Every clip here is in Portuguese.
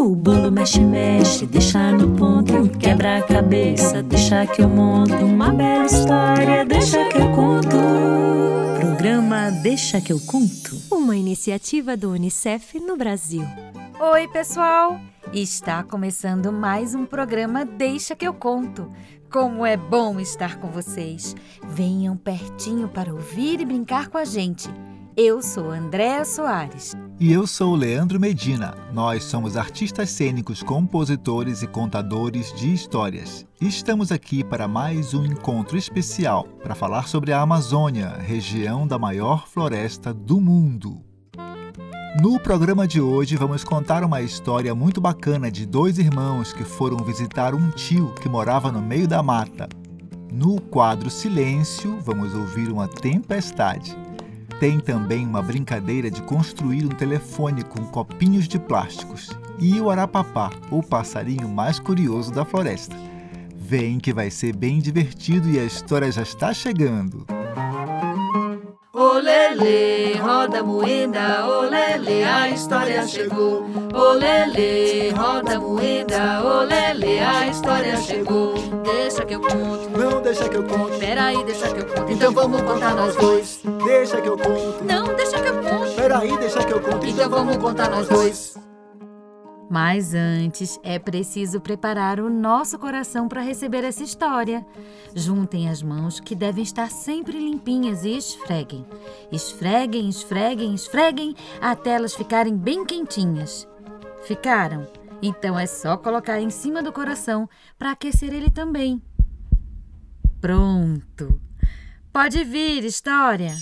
O bolo mexe, mexe, deixa no ponto. Quebra a cabeça, deixa que eu monto. Uma bela história, deixa que eu conto. Programa Deixa que eu conto. Uma iniciativa do Unicef no Brasil. Oi, pessoal! Está começando mais um programa Deixa que eu conto. Como é bom estar com vocês. Venham pertinho para ouvir e brincar com a gente. Eu sou Andréa Soares. E eu sou Leandro Medina. Nós somos artistas cênicos, compositores e contadores de histórias. Estamos aqui para mais um encontro especial para falar sobre a Amazônia, região da maior floresta do mundo. No programa de hoje, vamos contar uma história muito bacana de dois irmãos que foram visitar um tio que morava no meio da mata. No quadro Silêncio, vamos ouvir uma tempestade. Tem também uma brincadeira de construir um telefone com copinhos de plásticos. E o arapapá, o passarinho mais curioso da floresta. Vem que vai ser bem divertido e a história já está chegando. Olele, roda moeda, olele, a história chegou. Olele, roda moeda, olele, a história chegou. Deixa que eu conto. Não deixa que eu conto. Peraí, deixa que eu conto. Então vamos contar nós dois. Deixa que eu conto. Não, deixa que eu conto. Peraí, deixa que eu conto. Então vamos contar nós dois. Mas antes é preciso preparar o nosso coração para receber essa história. Juntem as mãos que devem estar sempre limpinhas e esfreguem. Esfreguem, esfreguem, esfreguem até elas ficarem bem quentinhas. Ficaram? Então é só colocar em cima do coração para aquecer ele também. Pronto! Pode vir, história!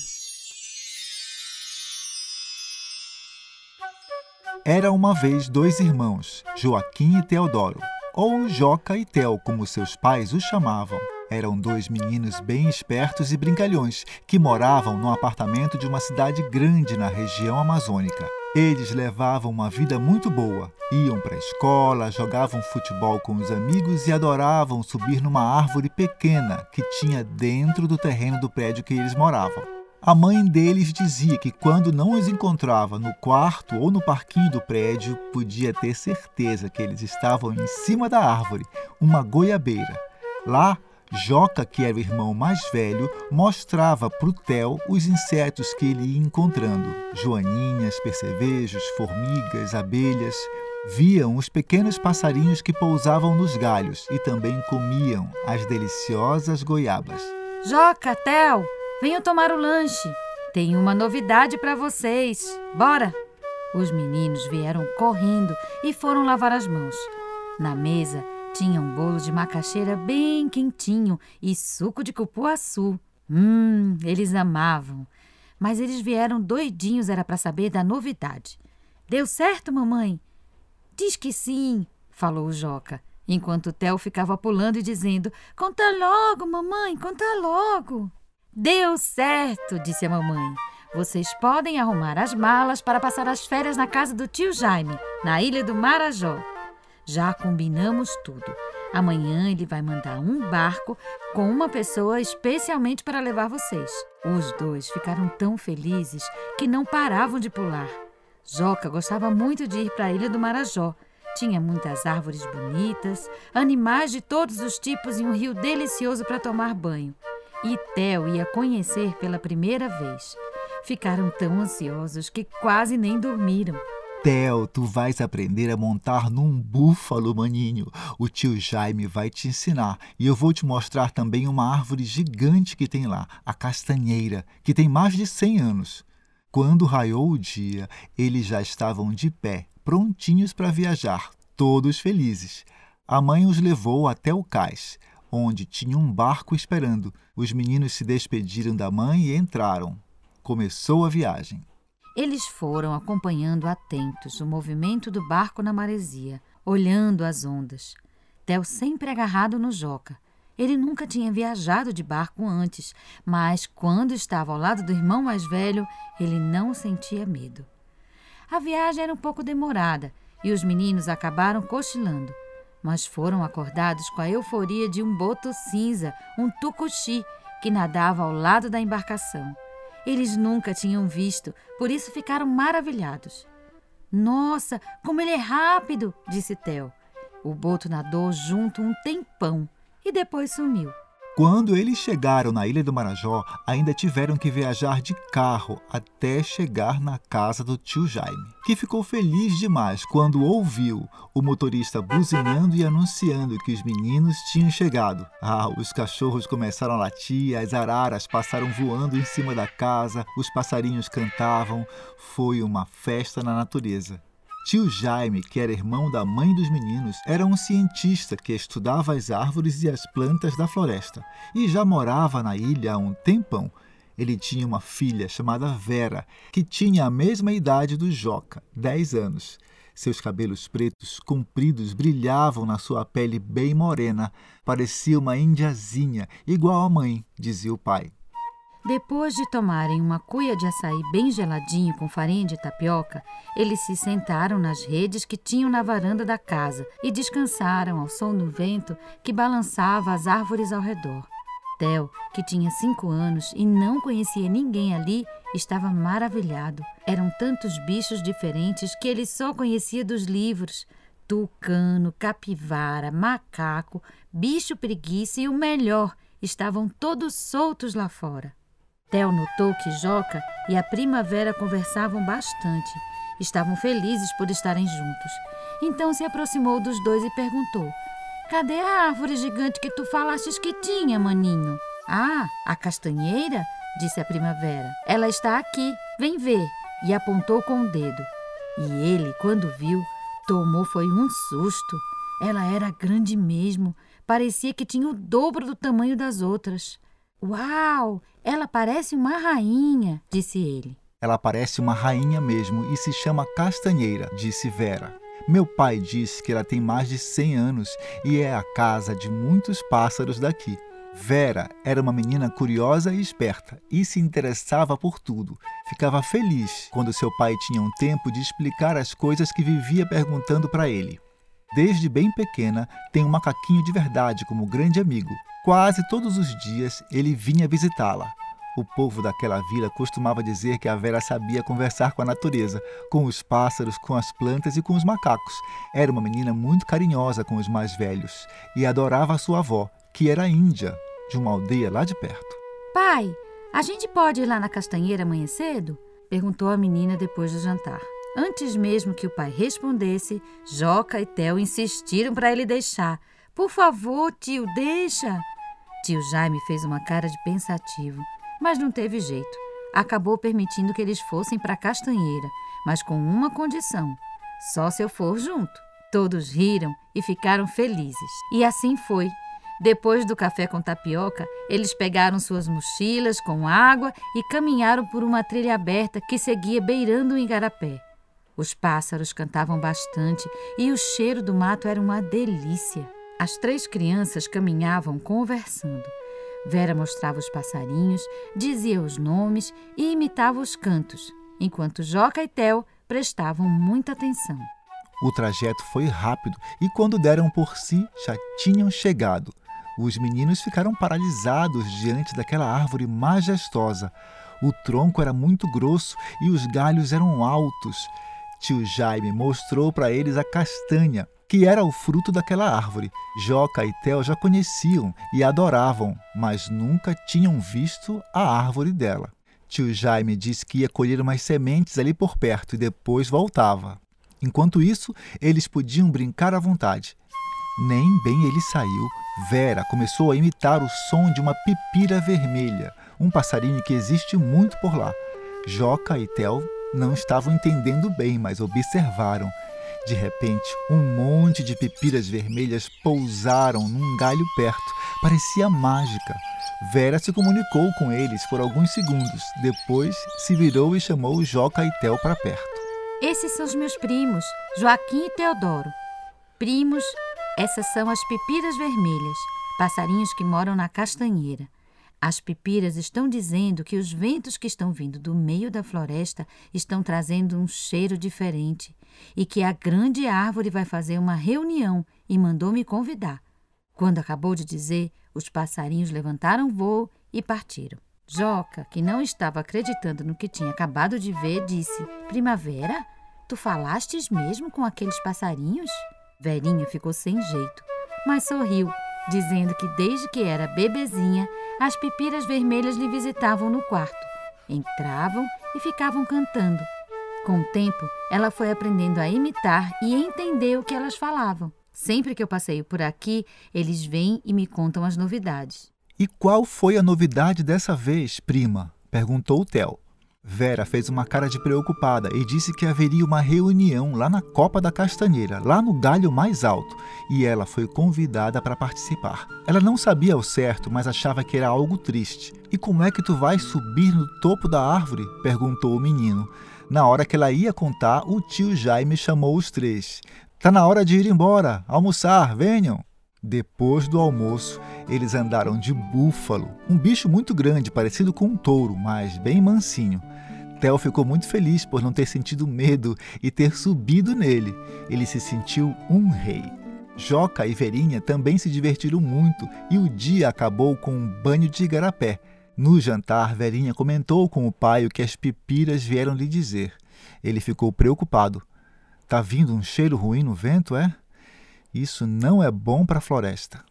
Era uma vez dois irmãos, Joaquim e Teodoro, ou Joca e Tel, como seus pais os chamavam. Eram dois meninos bem espertos e brincalhões que moravam num apartamento de uma cidade grande na região amazônica. Eles levavam uma vida muito boa. Iam para a escola, jogavam futebol com os amigos e adoravam subir numa árvore pequena que tinha dentro do terreno do prédio que eles moravam. A mãe deles dizia que quando não os encontrava no quarto ou no parquinho do prédio, podia ter certeza que eles estavam em cima da árvore, uma goiabeira. Lá, Joca, que era o irmão mais velho, mostrava para o Theo os insetos que ele ia encontrando: joaninhas, percevejos, formigas, abelhas. Viam os pequenos passarinhos que pousavam nos galhos e também comiam as deliciosas goiabas. Joca, Theo, venham tomar o lanche. Tenho uma novidade para vocês. Bora! Os meninos vieram correndo e foram lavar as mãos. Na mesa tinha um bolo de macaxeira bem quentinho e suco de cupuaçu. Hum, eles amavam. Mas eles vieram doidinhos, era para saber da novidade. Deu certo, mamãe? Diz que sim, falou o Joca, enquanto o Theo ficava pulando e dizendo: Conta logo, mamãe, conta logo. Deu certo, disse a mamãe. Vocês podem arrumar as malas para passar as férias na casa do tio Jaime, na ilha do Marajó. Já combinamos tudo. Amanhã ele vai mandar um barco com uma pessoa especialmente para levar vocês. Os dois ficaram tão felizes que não paravam de pular. Joca gostava muito de ir para a ilha do Marajó. Tinha muitas árvores bonitas, animais de todos os tipos e um rio delicioso para tomar banho. E Theo ia conhecer pela primeira vez. Ficaram tão ansiosos que quase nem dormiram. Theo, tu vais aprender a montar num búfalo, maninho. O tio Jaime vai te ensinar. E eu vou te mostrar também uma árvore gigante que tem lá, a castanheira, que tem mais de 100 anos. Quando raiou o dia, eles já estavam de pé, prontinhos para viajar, todos felizes. A mãe os levou até o cais, onde tinha um barco esperando. Os meninos se despediram da mãe e entraram. Começou a viagem. Eles foram acompanhando atentos o movimento do barco na maresia, olhando as ondas. Theo sempre agarrado no Joca. Ele nunca tinha viajado de barco antes, mas quando estava ao lado do irmão mais velho, ele não sentia medo. A viagem era um pouco demorada e os meninos acabaram cochilando, mas foram acordados com a euforia de um boto cinza, um tucuxi, que nadava ao lado da embarcação. Eles nunca tinham visto, por isso ficaram maravilhados. Nossa, como ele é rápido, disse Theo. O boto nadou junto um tempão e depois sumiu. Quando eles chegaram na Ilha do Marajó, ainda tiveram que viajar de carro até chegar na casa do tio Jaime, que ficou feliz demais quando ouviu o motorista buzinando e anunciando que os meninos tinham chegado. Ah, os cachorros começaram a latir, as araras passaram voando em cima da casa, os passarinhos cantavam. Foi uma festa na natureza. Tio Jaime, que era irmão da mãe dos meninos, era um cientista que estudava as árvores e as plantas da floresta e já morava na ilha há um tempão. Ele tinha uma filha chamada Vera, que tinha a mesma idade do Joca, 10 anos. Seus cabelos pretos compridos brilhavam na sua pele bem morena. Parecia uma indiazinha, igual à mãe, dizia o pai. Depois de tomarem uma cuia de açaí bem geladinho com farinha de tapioca, eles se sentaram nas redes que tinham na varanda da casa e descansaram ao som do vento que balançava as árvores ao redor. Theo, que tinha cinco anos e não conhecia ninguém ali, estava maravilhado. Eram tantos bichos diferentes que ele só conhecia dos livros: tucano, capivara, macaco, bicho preguiça e o melhor, estavam todos soltos lá fora. Theo notou que Joca e a primavera conversavam bastante. Estavam felizes por estarem juntos. Então se aproximou dos dois e perguntou: Cadê a árvore gigante que tu falastes que tinha, maninho? Ah, a castanheira? disse a primavera. Ela está aqui, vem ver. E apontou com o dedo. E ele, quando viu, tomou foi um susto. Ela era grande mesmo, parecia que tinha o dobro do tamanho das outras. Uau! Ela parece uma rainha, disse ele. Ela parece uma rainha mesmo e se chama Castanheira, disse Vera. Meu pai diz que ela tem mais de 100 anos e é a casa de muitos pássaros daqui. Vera era uma menina curiosa e esperta e se interessava por tudo. Ficava feliz quando seu pai tinha um tempo de explicar as coisas que vivia perguntando para ele. Desde bem pequena, tem um macaquinho de verdade como grande amigo. Quase todos os dias ele vinha visitá-la. O povo daquela vila costumava dizer que a Vera sabia conversar com a natureza, com os pássaros, com as plantas e com os macacos. Era uma menina muito carinhosa com os mais velhos e adorava a sua avó, que era índia, de uma aldeia lá de perto. Pai, a gente pode ir lá na castanheira amanhã cedo? perguntou a menina depois do jantar. Antes mesmo que o pai respondesse, Joca e Theo insistiram para ele deixar. Por favor, tio, deixa. Tio Jaime fez uma cara de pensativo, mas não teve jeito. Acabou permitindo que eles fossem para a castanheira, mas com uma condição: só se eu for junto. Todos riram e ficaram felizes. E assim foi. Depois do café com tapioca, eles pegaram suas mochilas com água e caminharam por uma trilha aberta que seguia beirando o igarapé. Os pássaros cantavam bastante e o cheiro do mato era uma delícia. As três crianças caminhavam conversando. Vera mostrava os passarinhos, dizia os nomes e imitava os cantos, enquanto Joca e Tel prestavam muita atenção. O trajeto foi rápido e, quando deram por si, já tinham chegado. Os meninos ficaram paralisados diante daquela árvore majestosa. O tronco era muito grosso e os galhos eram altos. Tio Jaime mostrou para eles a castanha, que era o fruto daquela árvore. Joca e Theo já conheciam e adoravam, mas nunca tinham visto a árvore dela. Tio Jaime disse que ia colher umas sementes ali por perto e depois voltava. Enquanto isso, eles podiam brincar à vontade. Nem bem ele saiu, Vera começou a imitar o som de uma pipira vermelha, um passarinho que existe muito por lá. Joca e Theo não estavam entendendo bem, mas observaram de repente, um monte de pipiras vermelhas pousaram num galho perto. Parecia mágica. Vera se comunicou com eles por alguns segundos. Depois se virou e chamou Joca e Tel para perto. Esses são os meus primos, Joaquim e Teodoro. Primos, essas são as pipiras vermelhas, passarinhos que moram na castanheira. As pipiras estão dizendo que os ventos que estão vindo do meio da floresta estão trazendo um cheiro diferente e que a grande árvore vai fazer uma reunião e mandou me convidar. Quando acabou de dizer, os passarinhos levantaram voo e partiram. Joca, que não estava acreditando no que tinha acabado de ver, disse: Primavera? Tu falastes mesmo com aqueles passarinhos? Verinha ficou sem jeito, mas sorriu, dizendo que desde que era bebezinha, as pipiras vermelhas lhe visitavam no quarto. Entravam e ficavam cantando. Com o tempo, ela foi aprendendo a imitar e entender o que elas falavam. Sempre que eu passeio por aqui, eles vêm e me contam as novidades. E qual foi a novidade dessa vez, prima? perguntou Theo. Vera fez uma cara de preocupada e disse que haveria uma reunião lá na Copa da Castanheira, lá no galho mais alto, e ela foi convidada para participar. Ela não sabia ao certo, mas achava que era algo triste. E como é que tu vais subir no topo da árvore? perguntou o menino. Na hora que ela ia contar, o tio Jaime chamou os três. Tá na hora de ir embora, almoçar, venham. Depois do almoço, eles andaram de búfalo, um bicho muito grande, parecido com um touro, mas bem mansinho. Theo ficou muito feliz por não ter sentido medo e ter subido nele. Ele se sentiu um rei. Joca e Verinha também se divertiram muito e o dia acabou com um banho de igarapé. No jantar, Verinha comentou com o pai o que as pipiras vieram lhe dizer. Ele ficou preocupado. Tá vindo um cheiro ruim no vento, é? Isso não é bom para a floresta.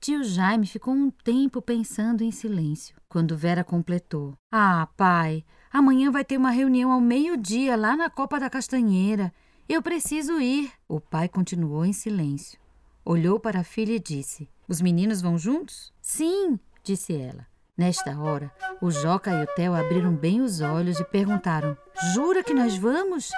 Tio Jaime ficou um tempo pensando em silêncio, quando Vera completou: Ah, pai, amanhã vai ter uma reunião ao meio-dia lá na Copa da Castanheira. Eu preciso ir. O pai continuou em silêncio. Olhou para a filha e disse: Os meninos vão juntos? Sim, disse ela. Nesta hora, o Joca e o Theo abriram bem os olhos e perguntaram: Jura que nós vamos?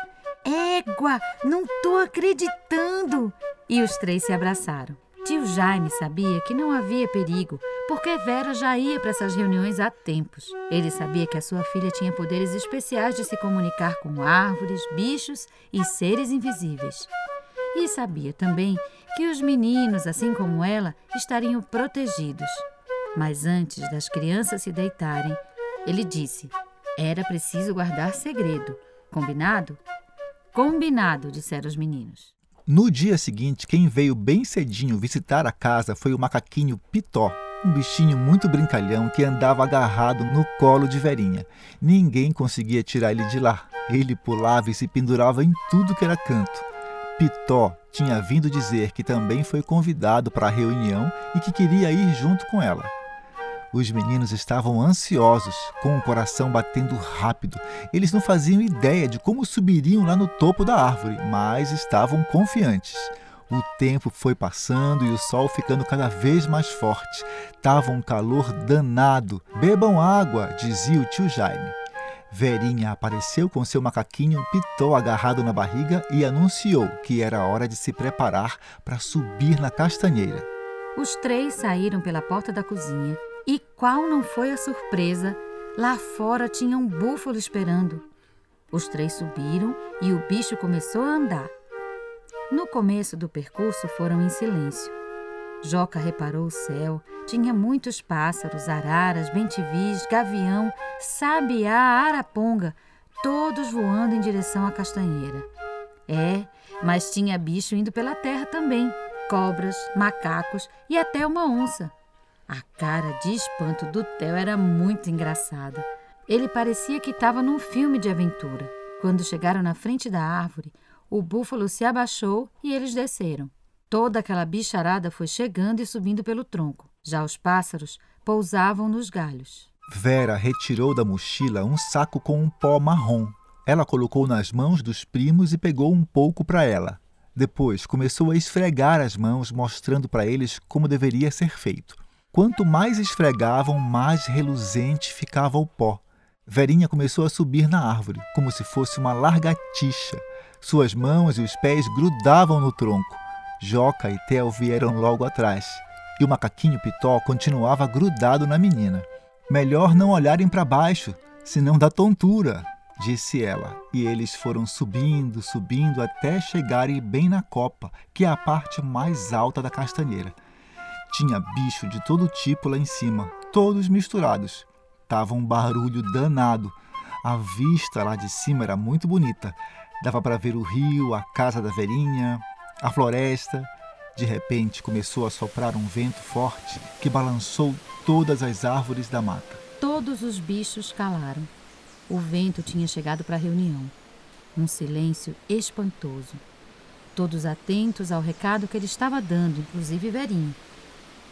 Égua, não tô acreditando! E os três se abraçaram. Tio Jaime sabia que não havia perigo, porque Vera já ia para essas reuniões há tempos. Ele sabia que a sua filha tinha poderes especiais de se comunicar com árvores, bichos e seres invisíveis. E sabia também que os meninos, assim como ela, estariam protegidos. Mas antes das crianças se deitarem, ele disse: era preciso guardar segredo. Combinado? Combinado, disseram os meninos. No dia seguinte, quem veio bem cedinho visitar a casa foi o macaquinho Pitó, um bichinho muito brincalhão que andava agarrado no colo de Verinha. Ninguém conseguia tirar ele de lá. Ele pulava e se pendurava em tudo que era canto. Pitó tinha vindo dizer que também foi convidado para a reunião e que queria ir junto com ela. Os meninos estavam ansiosos, com o coração batendo rápido. Eles não faziam ideia de como subiriam lá no topo da árvore, mas estavam confiantes. O tempo foi passando e o sol ficando cada vez mais forte. Tava um calor danado. Bebam água, dizia o tio Jaime. Verinha apareceu com seu macaquinho pitó agarrado na barriga e anunciou que era hora de se preparar para subir na castanheira. Os três saíram pela porta da cozinha e qual não foi a surpresa? Lá fora tinha um búfalo esperando. Os três subiram e o bicho começou a andar. No começo do percurso foram em silêncio. Joca reparou o céu, tinha muitos pássaros, araras, bentivis, gavião, sabiá, araponga, todos voando em direção à castanheira. É, mas tinha bicho indo pela terra também, cobras, macacos e até uma onça. A cara de espanto do Theo era muito engraçada. Ele parecia que estava num filme de aventura. Quando chegaram na frente da árvore, o búfalo se abaixou e eles desceram. Toda aquela bicharada foi chegando e subindo pelo tronco. Já os pássaros pousavam nos galhos. Vera retirou da mochila um saco com um pó marrom. Ela colocou nas mãos dos primos e pegou um pouco para ela. Depois começou a esfregar as mãos, mostrando para eles como deveria ser feito. Quanto mais esfregavam, mais reluzente ficava o pó. Verinha começou a subir na árvore, como se fosse uma largatixa. Suas mãos e os pés grudavam no tronco. Joca e Theo vieram logo atrás. E o macaquinho Pitó continuava grudado na menina. Melhor não olharem para baixo, senão dá tontura, disse ela. E eles foram subindo, subindo até chegarem bem na copa, que é a parte mais alta da castanheira. Tinha bicho de todo tipo lá em cima, todos misturados. Tava um barulho danado. A vista lá de cima era muito bonita. Dava para ver o rio, a casa da velhinha, a floresta. De repente começou a soprar um vento forte que balançou todas as árvores da mata. Todos os bichos calaram. O vento tinha chegado para a reunião. Um silêncio espantoso. Todos atentos ao recado que ele estava dando, inclusive Verinha.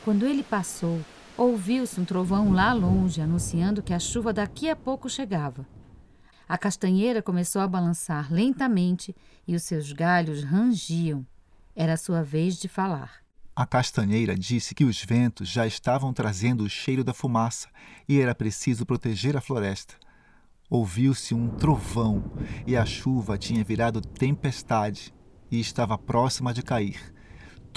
Quando ele passou, ouviu-se um trovão lá longe anunciando que a chuva daqui a pouco chegava. A castanheira começou a balançar lentamente e os seus galhos rangiam. Era sua vez de falar. A castanheira disse que os ventos já estavam trazendo o cheiro da fumaça e era preciso proteger a floresta. Ouviu-se um trovão e a chuva tinha virado tempestade e estava próxima de cair.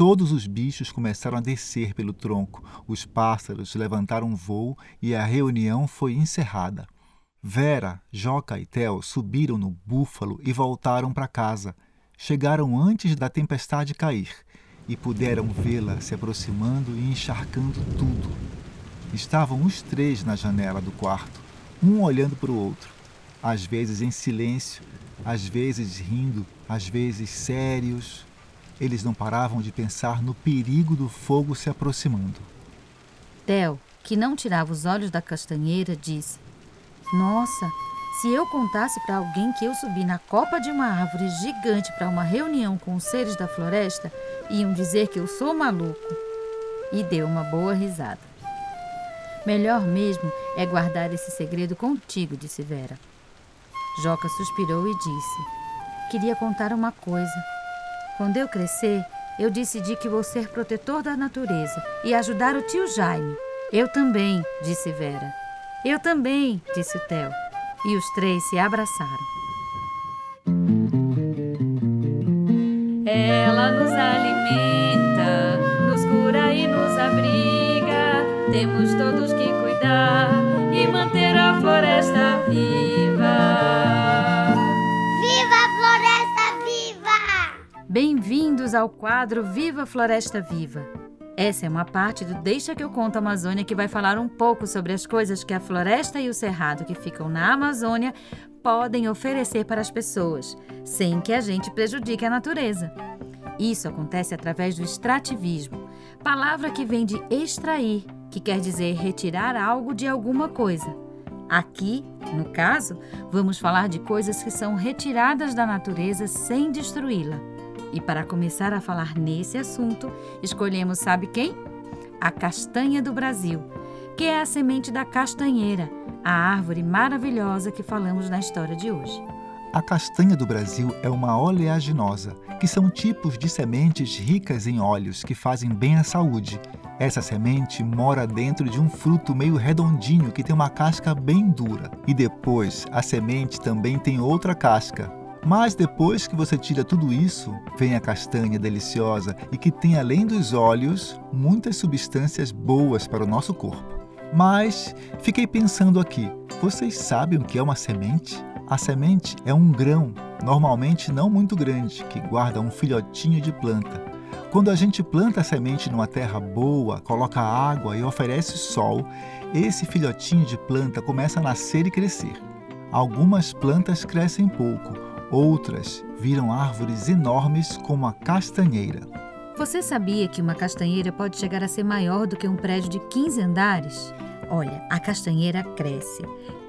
Todos os bichos começaram a descer pelo tronco, os pássaros levantaram voo e a reunião foi encerrada. Vera, Joca e Theo subiram no búfalo e voltaram para casa. Chegaram antes da tempestade cair e puderam vê-la se aproximando e encharcando tudo. Estavam os três na janela do quarto, um olhando para o outro, às vezes em silêncio, às vezes rindo, às vezes sérios. Eles não paravam de pensar no perigo do fogo se aproximando. Theo, que não tirava os olhos da castanheira, disse: nossa, se eu contasse para alguém que eu subi na copa de uma árvore gigante para uma reunião com os seres da floresta, iam dizer que eu sou maluco. E deu uma boa risada. Melhor mesmo é guardar esse segredo contigo, disse Vera. Joca suspirou e disse: Queria contar uma coisa. Quando eu crescer, eu decidi que vou ser protetor da natureza e ajudar o tio Jaime. Eu também, disse Vera. Eu também, disse o Theo. E os três se abraçaram. Ela nos alimenta, nos cura e nos abriga. Temos todos Bem-vindos ao quadro Viva Floresta Viva. Essa é uma parte do Deixa que eu conto Amazônia que vai falar um pouco sobre as coisas que a floresta e o cerrado que ficam na Amazônia podem oferecer para as pessoas, sem que a gente prejudique a natureza. Isso acontece através do extrativismo, palavra que vem de extrair, que quer dizer retirar algo de alguma coisa. Aqui, no caso, vamos falar de coisas que são retiradas da natureza sem destruí-la. E para começar a falar nesse assunto, escolhemos, sabe quem? A castanha do Brasil, que é a semente da castanheira, a árvore maravilhosa que falamos na história de hoje. A castanha do Brasil é uma oleaginosa, que são tipos de sementes ricas em óleos que fazem bem à saúde. Essa semente mora dentro de um fruto meio redondinho que tem uma casca bem dura. E depois, a semente também tem outra casca, mas depois que você tira tudo isso, vem a castanha deliciosa e que tem, além dos óleos, muitas substâncias boas para o nosso corpo. Mas fiquei pensando aqui: vocês sabem o que é uma semente? A semente é um grão, normalmente não muito grande, que guarda um filhotinho de planta. Quando a gente planta a semente numa terra boa, coloca água e oferece sol, esse filhotinho de planta começa a nascer e crescer. Algumas plantas crescem pouco, Outras viram árvores enormes como a castanheira. Você sabia que uma castanheira pode chegar a ser maior do que um prédio de 15 andares? Olha, a castanheira cresce,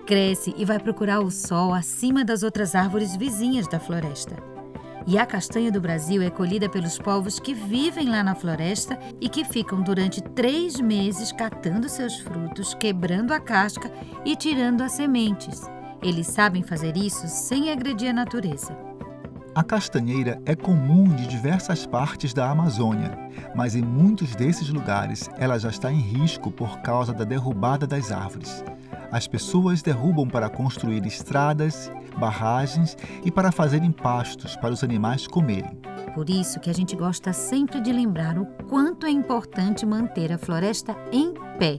cresce e vai procurar o sol acima das outras árvores vizinhas da floresta. E a castanha do Brasil é colhida pelos povos que vivem lá na floresta e que ficam durante três meses catando seus frutos, quebrando a casca e tirando as sementes. Eles sabem fazer isso sem agredir a natureza. A castanheira é comum de diversas partes da Amazônia, mas em muitos desses lugares ela já está em risco por causa da derrubada das árvores. As pessoas derrubam para construir estradas, barragens e para fazerem pastos para os animais comerem. Por isso que a gente gosta sempre de lembrar o quanto é importante manter a floresta em pé.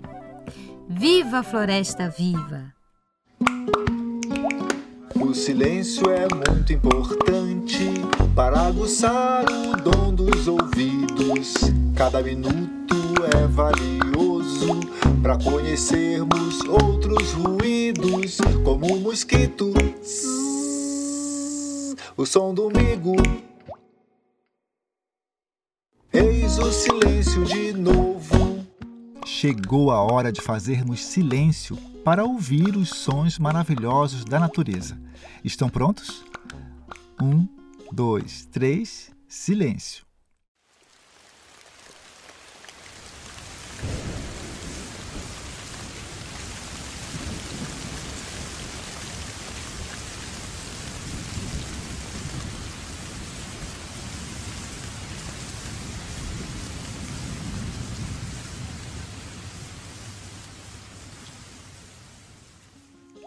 Viva a floresta viva! O silêncio é muito importante para aguçar o dom dos ouvidos. Cada minuto é valioso para conhecermos outros ruídos, como o mosquito, o som do migo. Eis o silêncio de novo. Chegou a hora de fazermos silêncio para ouvir os sons maravilhosos da natureza. Estão prontos? Um, dois, três, silêncio.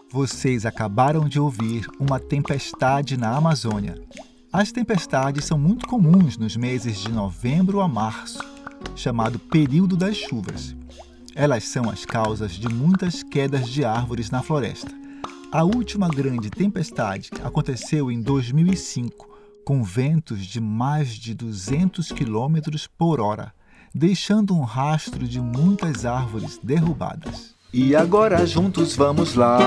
Vocês acabaram de ouvir uma tempestade na Amazônia. As tempestades são muito comuns nos meses de novembro a março, chamado período das chuvas. Elas são as causas de muitas quedas de árvores na floresta. A última grande tempestade aconteceu em 2005, com ventos de mais de 200 km por hora, deixando um rastro de muitas árvores derrubadas. E agora juntos vamos lá.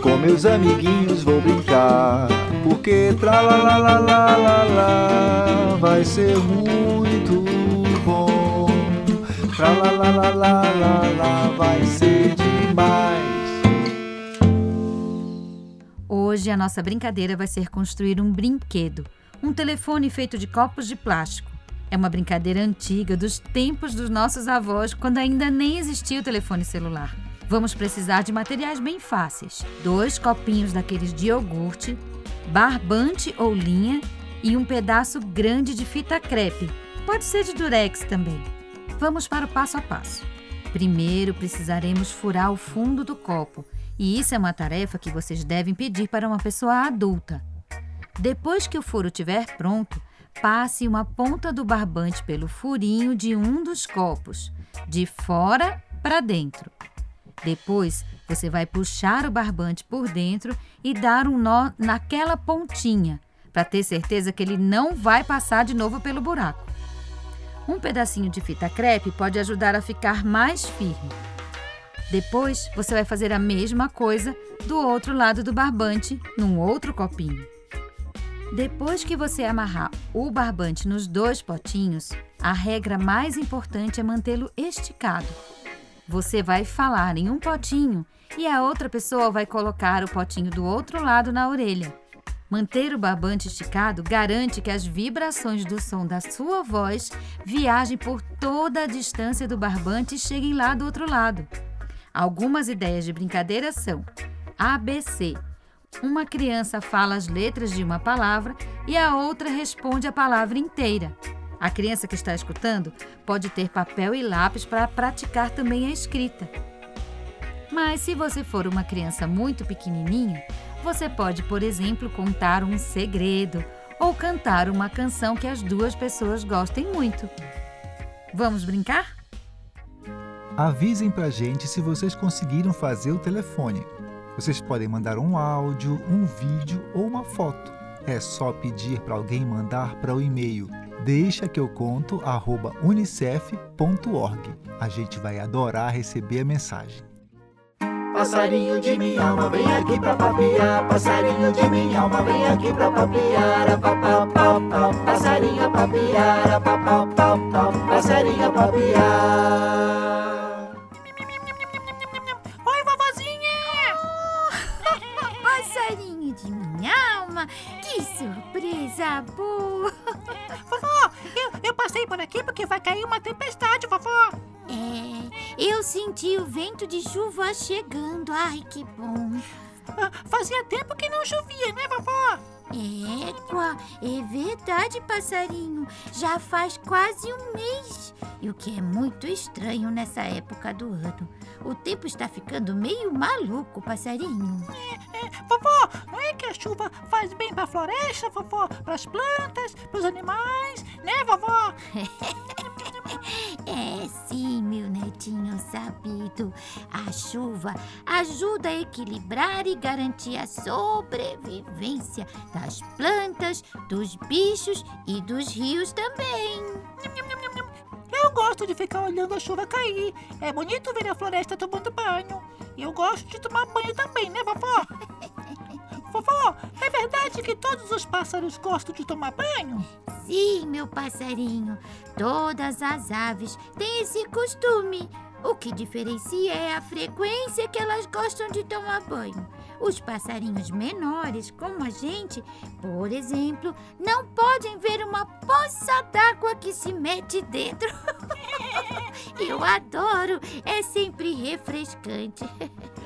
Com meus amiguinhos vou brincar. Porque tra la la la la la la vai ser muito bom. Tra la la la la la la vai ser demais. Hoje a nossa brincadeira vai ser construir um brinquedo, um telefone feito de copos de plástico. É uma brincadeira antiga dos tempos dos nossos avós, quando ainda nem existia o telefone celular. Vamos precisar de materiais bem fáceis: dois copinhos daqueles de iogurte, barbante ou linha e um pedaço grande de fita crepe. Pode ser de durex também. Vamos para o passo a passo. Primeiro precisaremos furar o fundo do copo, e isso é uma tarefa que vocês devem pedir para uma pessoa adulta. Depois que o furo estiver pronto, passe uma ponta do barbante pelo furinho de um dos copos, de fora para dentro. Depois, você vai puxar o barbante por dentro e dar um nó naquela pontinha, para ter certeza que ele não vai passar de novo pelo buraco. Um pedacinho de fita crepe pode ajudar a ficar mais firme. Depois, você vai fazer a mesma coisa do outro lado do barbante, num outro copinho. Depois que você amarrar o barbante nos dois potinhos, a regra mais importante é mantê-lo esticado. Você vai falar em um potinho e a outra pessoa vai colocar o potinho do outro lado na orelha. Manter o barbante esticado garante que as vibrações do som da sua voz viajem por toda a distância do barbante e cheguem lá do outro lado. Algumas ideias de brincadeira são ABC, uma criança fala as letras de uma palavra e a outra responde a palavra inteira. A criança que está escutando pode ter papel e lápis para praticar também a escrita. Mas se você for uma criança muito pequenininha, você pode, por exemplo, contar um segredo ou cantar uma canção que as duas pessoas gostem muito. Vamos brincar? Avisem pra gente se vocês conseguiram fazer o telefone. Vocês podem mandar um áudio, um vídeo ou uma foto. É só pedir para alguém mandar para o e-mail deixa que eu conto unicef.org. A gente vai adorar receber a mensagem. Passarinho de minha alma, vem aqui pra papiar. Passarinho de minha alma, vem aqui pra papiar. A pau. Passarinho papiar. A pau. Passarinho papiar. Que surpresa boa! Vovó, eu, eu passei por aqui porque vai cair uma tempestade, vovó. É, eu senti o vento de chuva chegando. Ai, que bom! Ah, Fazia tempo que não chovia, né, vovó? Égua, é verdade, passarinho. Já faz quase um mês. E o que é muito estranho nessa época do ano. O tempo está ficando meio maluco, passarinho. É, vovó, não é que a chuva faz bem pra floresta, vovó? Pras plantas, pros animais, né, vovó? É sim, meu netinho sabido. A chuva ajuda a equilibrar e garantir a sobrevivência das plantas, dos bichos e dos rios também. Eu gosto de ficar olhando a chuva cair. É bonito ver a floresta tomando banho. E eu gosto de tomar banho também, né, vovó? vovó, é verdade que todos os pássaros gostam de tomar banho? Sim, meu passarinho. Todas as aves têm esse costume. O que diferencia é a frequência que elas gostam de tomar banho. Os passarinhos menores, como a gente, por exemplo, não podem ver uma poça d'água que se mete dentro. Eu adoro, é sempre refrescante.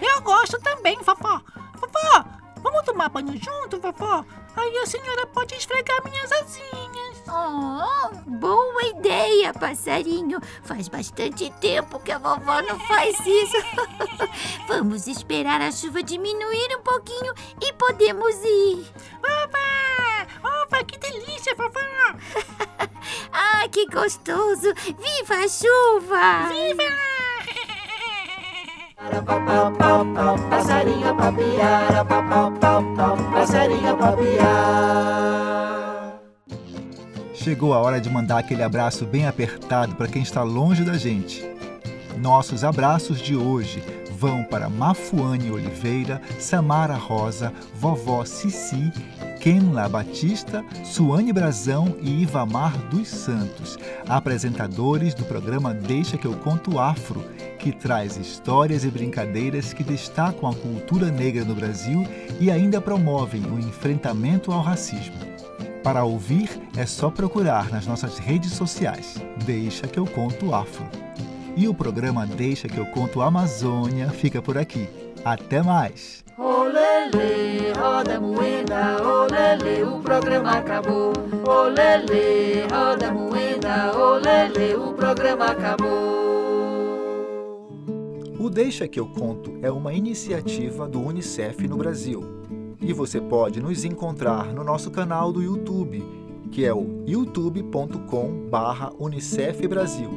Eu gosto também, vovó. Vovó, vamos tomar banho junto, vovó? Aí a senhora pode esfregar minhas asinhas. Oh, boa ideia, passarinho. Faz bastante tempo que a vovó não faz isso. Vamos esperar a chuva diminuir um pouquinho e podemos ir. Opa! Opa, que delícia, vovó! Ah, que gostoso! Viva a chuva! Viva! Passarinho a papiar, pau, pau, pau, pau, passarinho a papiar. Chegou a hora de mandar aquele abraço bem apertado para quem está longe da gente. Nossos abraços de hoje vão para Mafuane Oliveira, Samara Rosa, Vovó Cici, Kenla Batista, Suane Brazão e Ivamar dos Santos, apresentadores do programa Deixa que eu conto Afro, que traz histórias e brincadeiras que destacam a cultura negra no Brasil e ainda promovem o enfrentamento ao racismo. Para ouvir, é só procurar nas nossas redes sociais. Deixa que eu conto Afro. E o programa Deixa que eu conto Amazônia fica por aqui. Até mais! Olele, roda moeda, olele, o programa acabou. Olele, roda moeda, olele, o programa acabou. O Deixa que eu conto é uma iniciativa do UNICEF no Brasil. E você pode nos encontrar no nosso canal do YouTube, que é o youtube.com/unicef Brasil,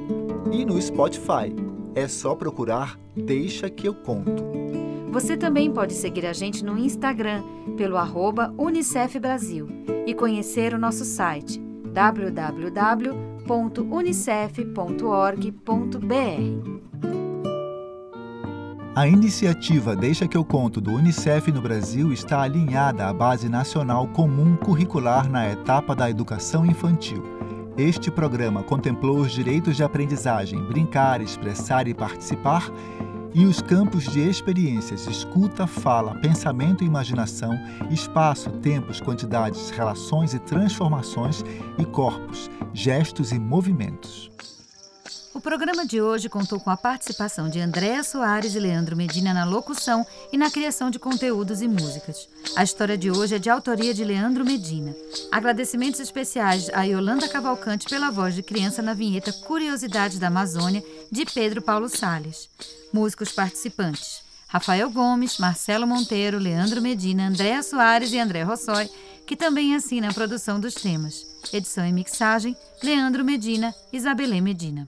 e no Spotify. É só procurar Deixa que eu conto. Você também pode seguir a gente no Instagram pelo arroba Unicef Brasil e conhecer o nosso site www.unicef.org.br. A iniciativa Deixa que eu conto do Unicef no Brasil está alinhada à Base Nacional Comum Curricular na etapa da educação infantil. Este programa contemplou os direitos de aprendizagem, brincar, expressar e participar e os campos de experiências, escuta, fala, pensamento e imaginação, espaço, tempos, quantidades, relações e transformações e corpos, gestos e movimentos. O programa de hoje contou com a participação de Andréa Soares e Leandro Medina na locução e na criação de conteúdos e músicas. A história de hoje é de autoria de Leandro Medina. Agradecimentos especiais a Yolanda Cavalcante pela voz de criança na vinheta Curiosidades da Amazônia, de Pedro Paulo Sales. Músicos participantes: Rafael Gomes, Marcelo Monteiro, Leandro Medina, Andréa Soares e André Rossói, que também assina a produção dos temas. Edição e mixagem: Leandro Medina, Isabelê Medina.